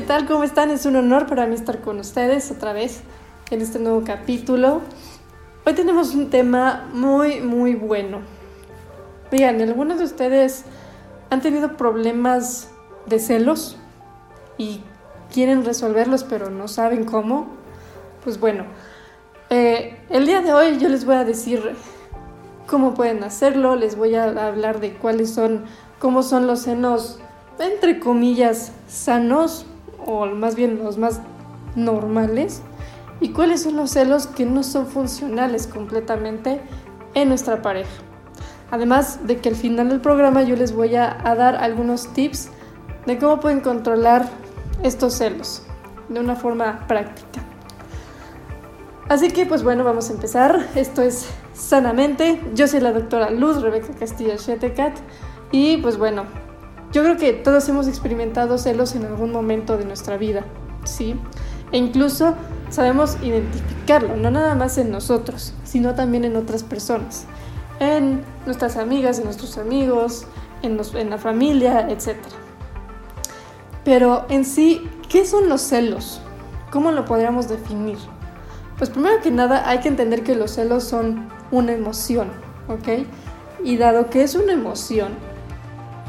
¿qué tal? ¿Cómo están? Es un honor para mí estar con ustedes otra vez en este nuevo capítulo. Hoy tenemos un tema muy, muy bueno. Vean, algunos de ustedes han tenido problemas de celos y quieren resolverlos pero no saben cómo. Pues bueno, eh, el día de hoy yo les voy a decir cómo pueden hacerlo, les voy a hablar de cuáles son, cómo son los senos, entre comillas, sanos o más bien los más normales, y cuáles son los celos que no son funcionales completamente en nuestra pareja. Además de que al final del programa yo les voy a, dar algunos tips de cómo pueden controlar estos celos de una forma práctica. Así que pues bueno, vamos a empezar. Esto es Sanamente. Yo soy la doctora Luz Rebeca Castillo Shetecat y pues bueno, yo creo que todos hemos experimentado celos en algún momento de nuestra vida, ¿sí? E incluso sabemos identificarlo, no nada más en nosotros, sino también en otras personas, en nuestras amigas, en nuestros amigos, en, en la familia, etc. Pero en sí, ¿qué son los celos? ¿Cómo lo podríamos definir? Pues primero que nada hay que entender que los celos son una emoción, ¿ok? Y dado que es una emoción,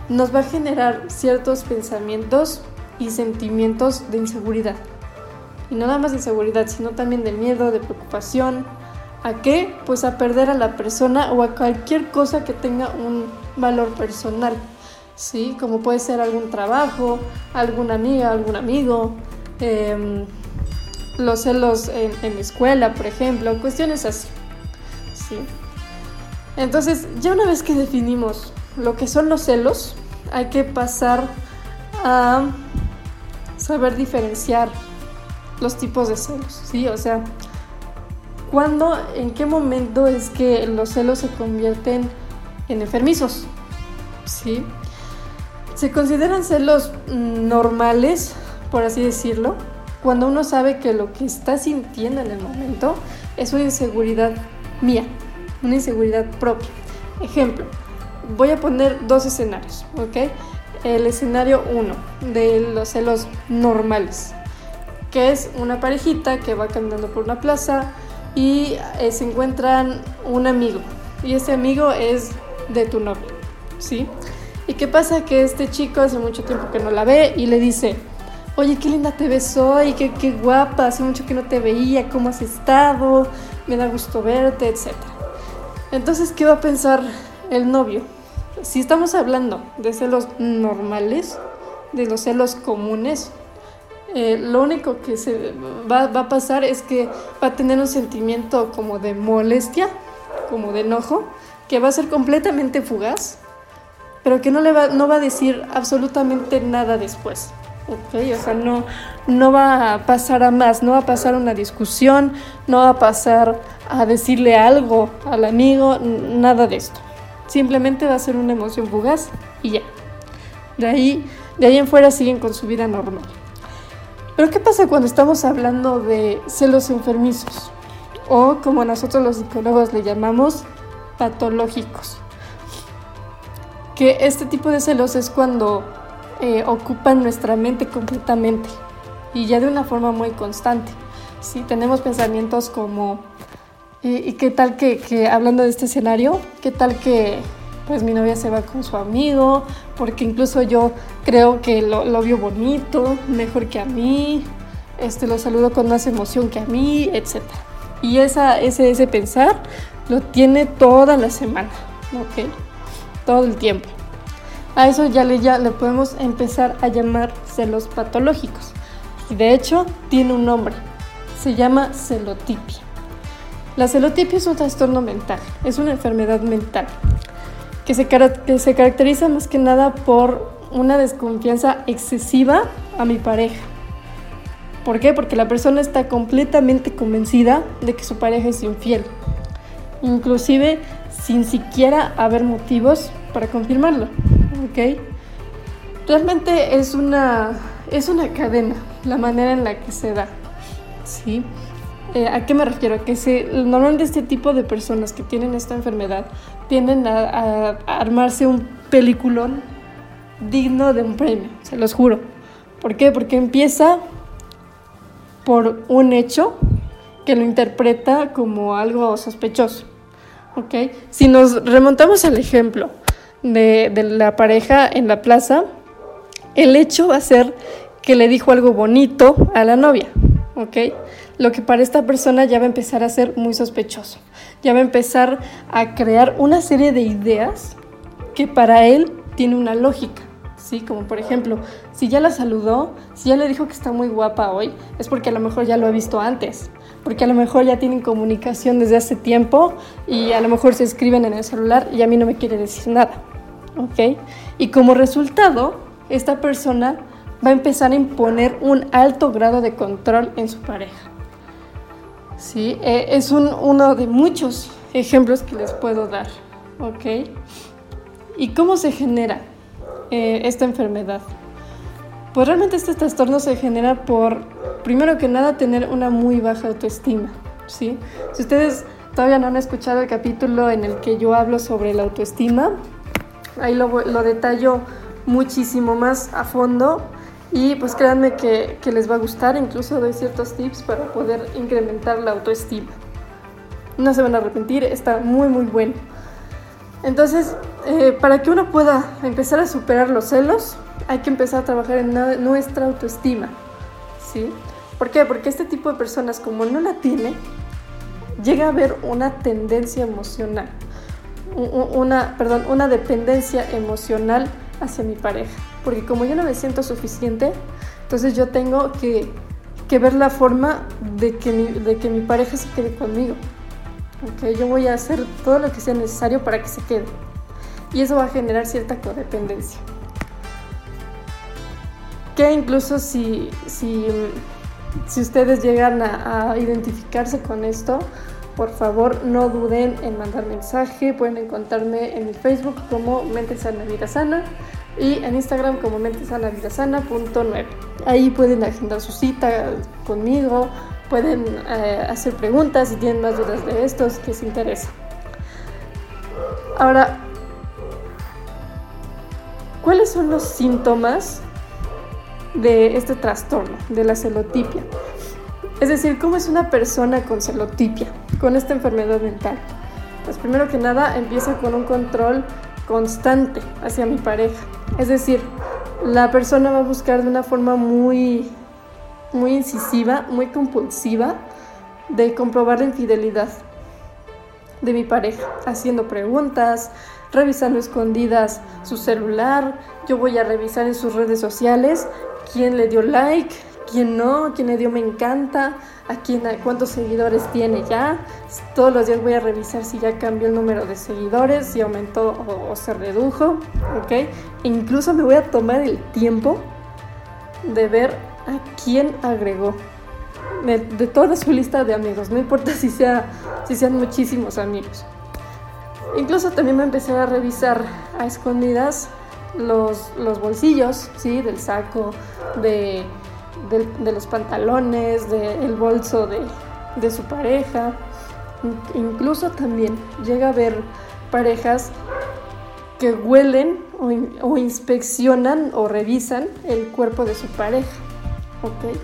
nos va a generar ciertos pensamientos y sentimientos de inseguridad. Y no nada más de inseguridad, sino también de miedo, de preocupación. ¿A qué? Pues a perder a la persona o a cualquier cosa que tenga un valor personal. ¿Sí? Como puede ser algún trabajo, alguna amiga, algún amigo, em, los celos en, en, la escuela, por ejemplo, cuestiones así. ¿Sí? Entonces, ya una vez que definimos lo que son los celos, hay que pasar a saber diferenciar los tipos de celos, ¿sí? O sea, ¿cuándo, en qué momento es que los celos se convierten en enfermizos? ¿Sí? Se consideran celos normales, por así decirlo, cuando uno sabe que lo que está sintiendo en el momento es una inseguridad mía, una inseguridad propia. Ejemplo, voy a poner dos escenarios, ¿ok? El escenario 1 de los celos normales, que es una parejita que va caminando por una plaza y eh, se encuentran un amigo y ese amigo es de tu novio, ¿sí? ¿Y qué pasa? Que este chico hace mucho tiempo que no la ve y le dice, oye, qué linda te ves hoy, qué, qué guapa, hace mucho que no te veía, cómo has estado, me da gusto verte, etc. Entonces, ¿qué va a pensar el novio? Si estamos hablando de celos normales, de los celos comunes, eh, lo único que se va, a pasar es que va a tener un sentimiento como de molestia, como de enojo, que va a ser completamente fugaz, pero que no, le va, no va a decir absolutamente nada después. ¿ok? O sea, no, no va a pasar a más, no va a pasar una discusión, no va a pasar a decirle algo al amigo, nada de esto. Simplemente va a ser una emoción fugaz y ya. De ahí, de ahí en fuera siguen con su vida normal. Pero ¿qué pasa cuando estamos hablando de celos enfermizos? O como nosotros los psicólogos le llamamos, patológicos. Que este tipo de celos es cuando eh, ocupan nuestra mente completamente y ya de una forma muy constante. Si tenemos pensamientos como ¿Y, qué tal que, hablando de este escenario, qué tal que pues mi novia se va con su amigo, porque incluso yo creo que lo, vio bonito, mejor que a mí, este, lo saludo con más emoción que a mí, etc. Y esa, ese, ese pensar lo tiene toda la semana, ¿ok? Todo el tiempo. A eso ya le, ya le podemos empezar a llamar celos patológicos. Y de hecho tiene un nombre, se llama celotipia. La celotipia es un trastorno mental, es una enfermedad mental que se, se caracteriza más que nada por una desconfianza excesiva a mi pareja. ¿Por qué? Porque la persona está completamente convencida de que su pareja es infiel, inclusive sin siquiera haber motivos para confirmarlo. ¿ok? Realmente es una, es una cadena la manera en la que se da. ¿sí? Eh, ¿A qué me refiero? Que normalmente este tipo de personas que tienen esta enfermedad tienden a, armarse un peliculón digno de un premio, se los juro. ¿Por qué? Porque empieza por un hecho que lo interpreta como algo sospechoso. ¿Ok? Si nos remontamos al ejemplo de, de la pareja en la plaza, el hecho va a ser que le dijo algo bonito a la novia. ¿Ok? Lo que para esta persona ya va a empezar a ser muy sospechoso. Ya va a empezar a crear una serie de ideas que para él tiene una lógica. ¿sí? Como por ejemplo, si ya la saludó, si ya le dijo que está muy guapa hoy, es porque a lo mejor ya lo ha visto antes, porque a lo mejor ya tienen comunicación desde hace tiempo y a lo mejor se escriben en el celular y a mí no me quiere decir nada, ¿ok? Y como resultado, esta persona va a empezar a imponer un alto grado de control en su pareja. Sí, eh, es uno de muchos ejemplos que les puedo dar, ¿ok? ¿Y cómo se genera? Eh, esta enfermedad? Pues realmente este trastorno se genera por, primero que nada, tener una muy baja autoestima. ¿sí? Si ustedes todavía no han escuchado el capítulo en el que yo hablo sobre la autoestima, ahí lo, lo detallo muchísimo más a fondo y pues créanme que, les va a gustar, incluso doy ciertos tips para poder incrementar la autoestima. No se van a arrepentir, está muy muy bueno. Entonces, eh, para que uno pueda empezar a superar los celos, hay que empezar a trabajar en nuestra autoestima. ¿Sí? ¿Por qué? Porque este tipo de personas, como no la tiene, llega a haber una tendencia emocional, una, perdón, una dependencia emocional hacia mi pareja. Porque como yo no me siento suficiente, entonces yo tengo que, que ver la forma de que, mi, de que mi pareja se quede conmigo. Okay, yo voy a hacer todo lo que sea necesario para que se quede. Y eso va a generar cierta codependencia. Que incluso si, si, si ustedes llegan a, a, identificarse con esto, por favor no duden en mandar mensaje. Pueden encontrarme en mi Facebook como Mente Sana Vida Sana y en Instagram como mentesanavidasana.9. Ahí pueden agendar su cita conmigo pueden eh, hacer preguntas si tienen más dudas de estos que les interesa. Ahora, ¿cuáles son los síntomas de este trastorno, de la celotipia? Es decir, ¿cómo es una persona con celotipia, con esta enfermedad mental? Pues primero que nada empieza con un control constante hacia mi pareja. Es decir, la persona va a buscar de una forma muy muy incisiva, muy compulsiva de comprobar la infidelidad de mi pareja, haciendo preguntas, revisando escondidas su celular, yo voy a revisar en sus redes sociales quién le dio like, quién no, quién le dio me encanta, a quién, cuántos seguidores tiene ya. Todos los días voy a revisar si ya cambió el número de seguidores, si aumentó o, o se redujo, ¿ok? Incluso me voy a tomar el tiempo de ver a quién agregó de, toda su lista de amigos, no importa si, sea, si sean muchísimos amigos. Incluso también me empecé a revisar a escondidas los, los bolsillos, ¿sí? Del saco, de, de, los pantalones, del bolso de, de su pareja. Incluso también llega a ver parejas que huelen o, inspeccionan o revisan el cuerpo de su pareja. Ok.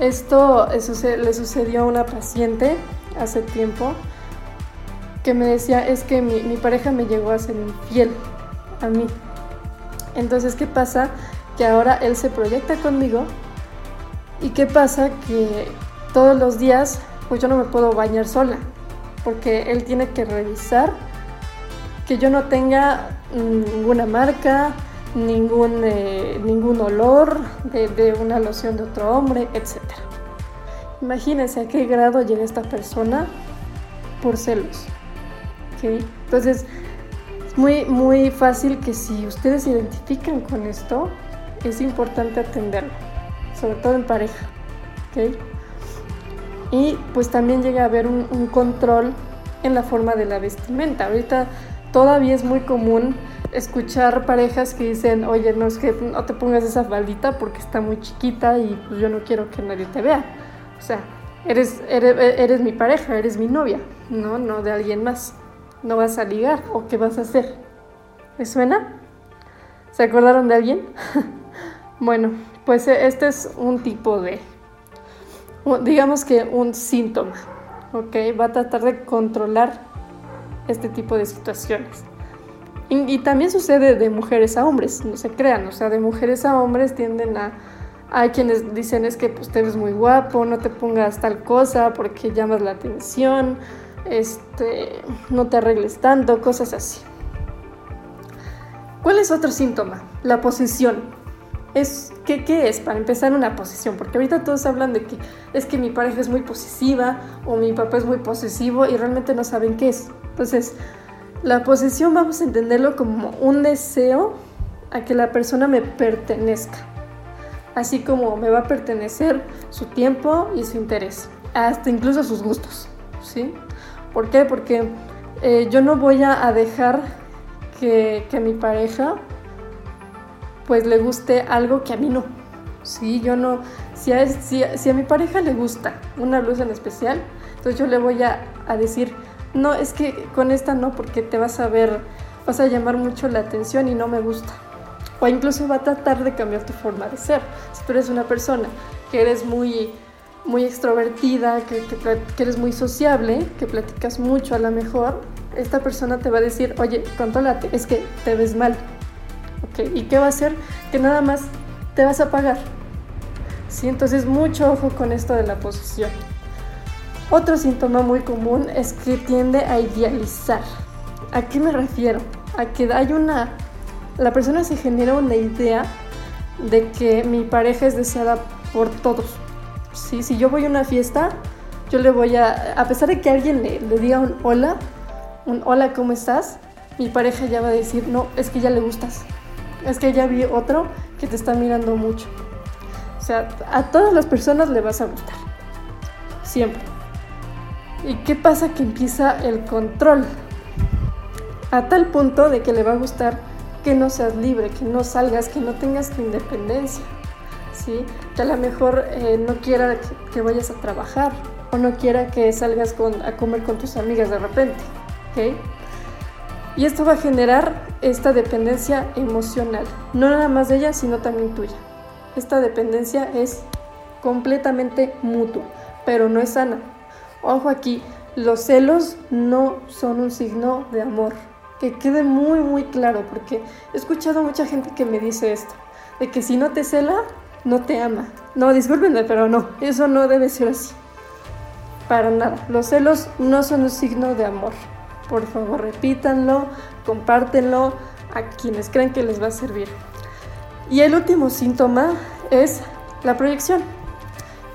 Esto le sucedió a una paciente hace tiempo que me decía, es que mi, mi pareja me llegó a ser infiel a mí. Entonces, ¿qué pasa? Que ahora él se proyecta conmigo y ¿qué pasa? Que todos los días, pues yo no me puedo bañar sola, porque él tiene que revisar que yo no tenga ninguna marca, ningún, eh, ningún olor de, una loción de otro hombre, etc. Imagínense a qué grado llega esta persona por celos. Entonces, es muy, muy fácil que si ustedes se identifican con esto, es importante atenderlo, sobre todo en pareja. Y pues también llega a haber un, un control en la forma de la vestimenta. Ahorita todavía es muy común escuchar parejas que dicen, oye, no es que no te pongas esa faldita porque está muy chiquita y pues yo no quiero que nadie te vea. O sea, eres, eres, mi pareja, eres mi novia, no, no de alguien más. No vas a ligar o qué vas a hacer. ¿Me suena? ¿Se acordaron de alguien? bueno, pues e, este es un tipo de, digamos que un síntoma, ¿ok? Va a tratar de controlar este tipo de situaciones. Y, también sucede de mujeres a hombres, no se crean, o sea, de mujeres a hombres tienden a... Hay quienes dicen es que pues, te ves muy guapo, no te pongas tal cosa porque llamas la atención, este, no te arregles tanto, cosas así. ¿Cuál es otro síntoma? La posición. Es, ¿qué, ¿Qué es? Para empezar una posición, porque ahorita todos hablan de que es que mi pareja es muy posesiva o mi papá es muy posesivo y realmente no saben qué es. Entonces, la posesión vamos a entenderlo como un deseo a que la persona me pertenezca, así como me va a pertenecer su tiempo y su interés, hasta incluso sus gustos, ¿sí? ¿Por qué? Porque eh, yo no voy a, dejar que, mi pareja pues le guste algo que a mí no. Sí, yo no, si a, si, a mi pareja le gusta una blusa en especial, entonces yo le voy a, a decir, no, es que con esta no, porque te vas a ver, vas a llamar mucho la atención y no me gusta. O incluso va a tratar de cambiar tu forma de ser. Si tú eres una persona que eres muy, muy extrovertida, que, que, eres muy sociable, que platicas mucho a lo mejor, esta persona te va a decir, oye, contrólate, es que te ves mal. ¿Ok? ¿Y qué va a hacer? Que nada más te vas a pagar. ¿Sí? Entonces, mucho ojo con esto de la posición. Otro síntoma muy común es que tiende a idealizar. ¿A qué me refiero? A que hay una... La persona se genera una idea de que mi pareja es deseada por todos. ¿Sí? Si yo voy a una fiesta, yo le voy a... A pesar de que alguien le, le diga un hola, un hola, ¿cómo estás? Mi pareja ya va a decir, no, es que ya le gustas. Es que ya vi otro que te está mirando mucho. O sea, a todas las personas le vas a gustar. Siempre. ¿Y qué pasa? Que empieza el control. A tal punto de que le va a gustar que no seas libre, que no salgas, que no tengas tu independencia. ¿sí? Que a lo mejor eh, no quiera que, vayas a trabajar o no quiera que salgas a comer con tus amigas de repente. ¿okay? Y esto va a generar esta dependencia emocional, no nada más de ella, sino también tuya. Esta dependencia es completamente mutua, pero no es sana. Ojo aquí, los celos no son un signo de amor. Que quede muy, muy claro, porque he escuchado mucha gente que me dice esto, de que si no te cela, no te ama. No, discúlpenme, pero no, eso no debe ser así. Para nada, los celos no son un signo de amor. Por favor, repítanlo, compártenlo a quienes creen que les va a servir. Y el último síntoma es la proyección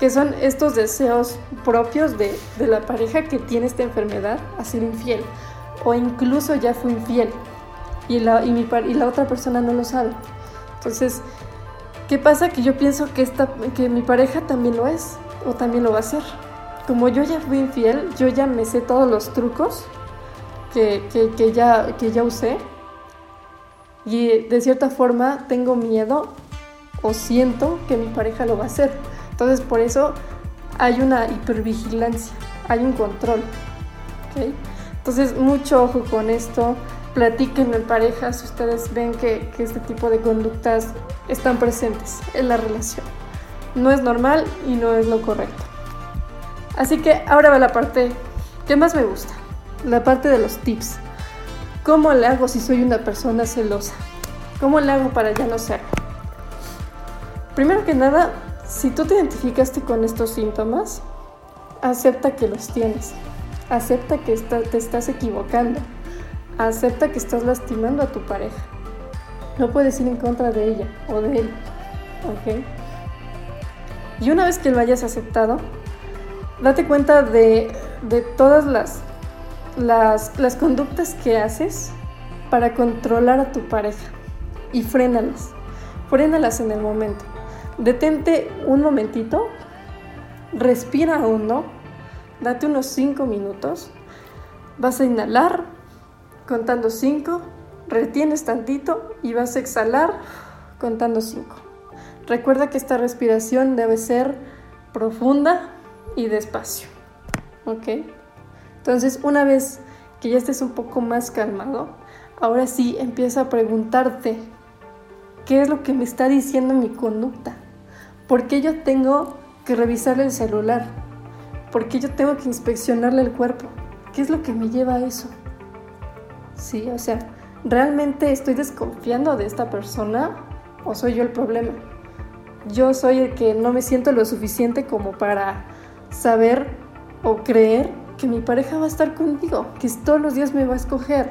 que son estos deseos propios de, la pareja que tiene esta enfermedad a ser infiel o incluso ya fue infiel y la, y, mi, y la otra persona no lo sabe. Entonces, ¿qué pasa? Que yo pienso que, esta, que mi pareja también lo es o también lo va a hacer. Como yo ya fui infiel, yo ya me sé todos los trucos que, que, ya, que ya usé y de cierta forma tengo miedo o siento que mi pareja lo va a hacer. Entonces por eso hay una hipervigilancia, hay un control. Entonces mucho ojo con esto, platiquen en pareja si ustedes ven que, que este tipo de conductas están presentes en la relación. No es normal y no es lo correcto. Así que ahora va la parte que más me gusta, la parte de los tips. ¿Cómo le hago si soy una persona celosa? ¿Cómo le hago para ya no serlo? Primero que nada, si tú te identificaste con estos síntomas, acepta que los tienes. Acepta que te estás equivocando. Acepta que estás lastimando a tu pareja. No puedes ir en contra de ella o de él. ¿Ok? Y una vez que lo hayas aceptado, date cuenta de, todas las, las, las conductas que haces para controlar a tu pareja y frénalas. Frénalas en el momento detente un momentito, respira hondo, date unos 5 minutos, vas a inhalar contando 5, retienes tantito y vas a exhalar contando 5. Recuerda que esta respiración debe ser profunda y despacio. ¿Ok? Entonces, una vez que ya estés un poco más calmado, ahora sí empieza a preguntarte, ¿qué es lo que me está diciendo mi conducta? ¿Por qué yo tengo que revisarle el celular? ¿Por qué yo tengo que inspeccionarle el cuerpo? ¿Qué es lo que me lleva a eso? Sí, o sea, ¿realmente estoy desconfiando de esta persona o soy yo el problema? Yo soy el que no me siento lo suficiente como para saber o creer que mi pareja va a estar conmigo, que todos los días me va a escoger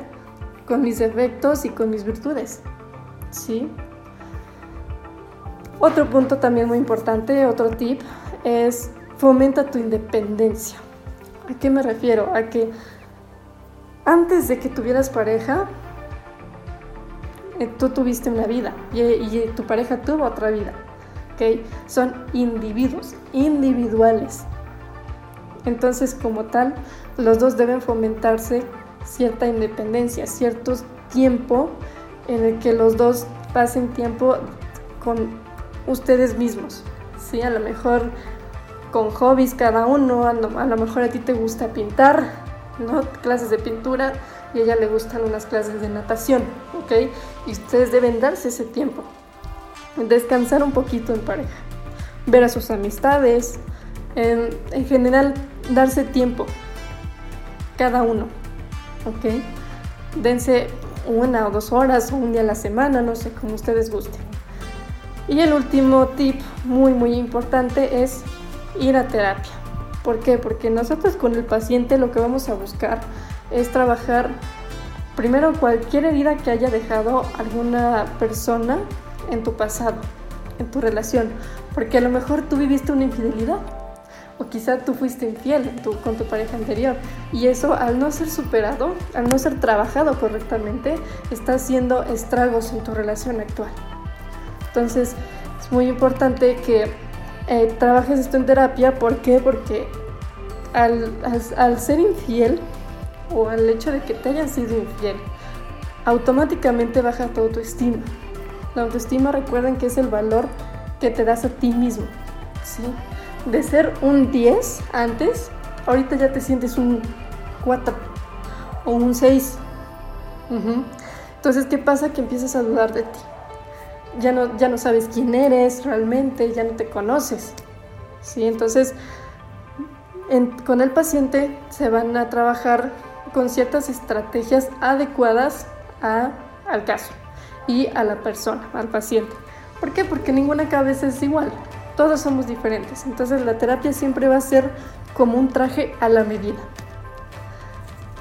con mis defectos y con mis virtudes. ¿Sí? Otro punto también muy importante, otro tip, es fomenta tu independencia. ¿A qué me refiero? A que antes de que tuvieras pareja, eh, tú tuviste una vida y, tu pareja tuvo otra vida. ¿okay? Son individuos, individuales. Entonces, como tal, los dos deben fomentarse cierta independencia, cierto tiempo en el que los dos pasen tiempo con ustedes mismos. ¿sí? A lo mejor con hobbies cada uno, a lo, mejor a ti te gusta pintar, ¿no? Clases de pintura y a ella le gustan unas clases de natación, ¿ok? Y ustedes deben darse ese tiempo, descansar un poquito en pareja, ver a sus amistades, en, en general darse tiempo, cada uno, ¿ok? Dense una o dos horas o un día a la semana, no sé, como ustedes gusten. Y el último tip muy muy importante es ir a terapia. ¿Por qué? Porque nosotros con el paciente lo que vamos a buscar es trabajar primero cualquier herida que haya dejado alguna persona en tu pasado, en tu relación. Porque a lo mejor tú viviste una infidelidad o quizá tú fuiste infiel con tu pareja anterior y eso al no ser superado, al no ser trabajado correctamente, está haciendo estragos en tu relación actual. Entonces es muy importante que eh, trabajes esto en terapia. ¿Por qué? Porque al, al, ser infiel o al hecho de que te hayan sido infiel, automáticamente baja tu autoestima. La autoestima recuerden que es el valor que te das a ti mismo. ¿sí? De ser un 10 antes, ahorita ya te sientes un 4 o un 6. Entonces, ¿qué pasa? Que empiezas a dudar de ti ya no, ya no sabes quién eres realmente, ya no te conoces. ¿sí? Entonces, con el paciente se van a trabajar con ciertas estrategias adecuadas al caso y a la persona, al paciente. ¿Por qué? Porque ninguna cabeza es igual, todos somos diferentes. Entonces la terapia siempre va a ser como un traje a la medida.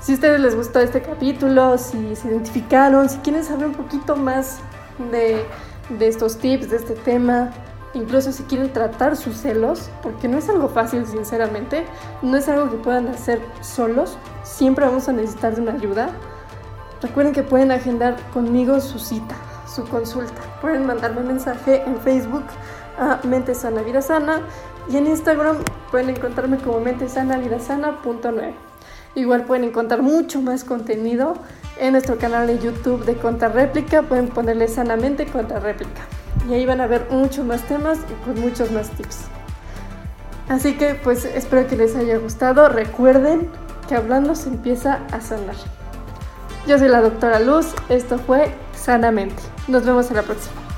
Si a ustedes les gustó este capítulo, si se identificaron, si quieren saber un poquito más de de estos tips, de este tema, incluso si quieren tratar sus celos, porque no es algo fácil sinceramente, no es algo que puedan hacer solos, siempre vamos a necesitar de una ayuda. Recuerden que pueden agendar conmigo su cita, su consulta. Pueden mandarme un mensaje en Facebook a Mente Sana Vida Sana y en Instagram pueden encontrarme como mentesanavidasana.9. Igual pueden encontrar mucho más contenido en nuestro canal de YouTube de Réplica. Pueden ponerle sanamente Réplica. Y ahí van a ver muchos más temas y con muchos más tips. Así que pues espero que les haya gustado. Recuerden que hablando se empieza a sanar. Yo soy la doctora Luz. Esto fue Sanamente. Nos vemos en la próxima.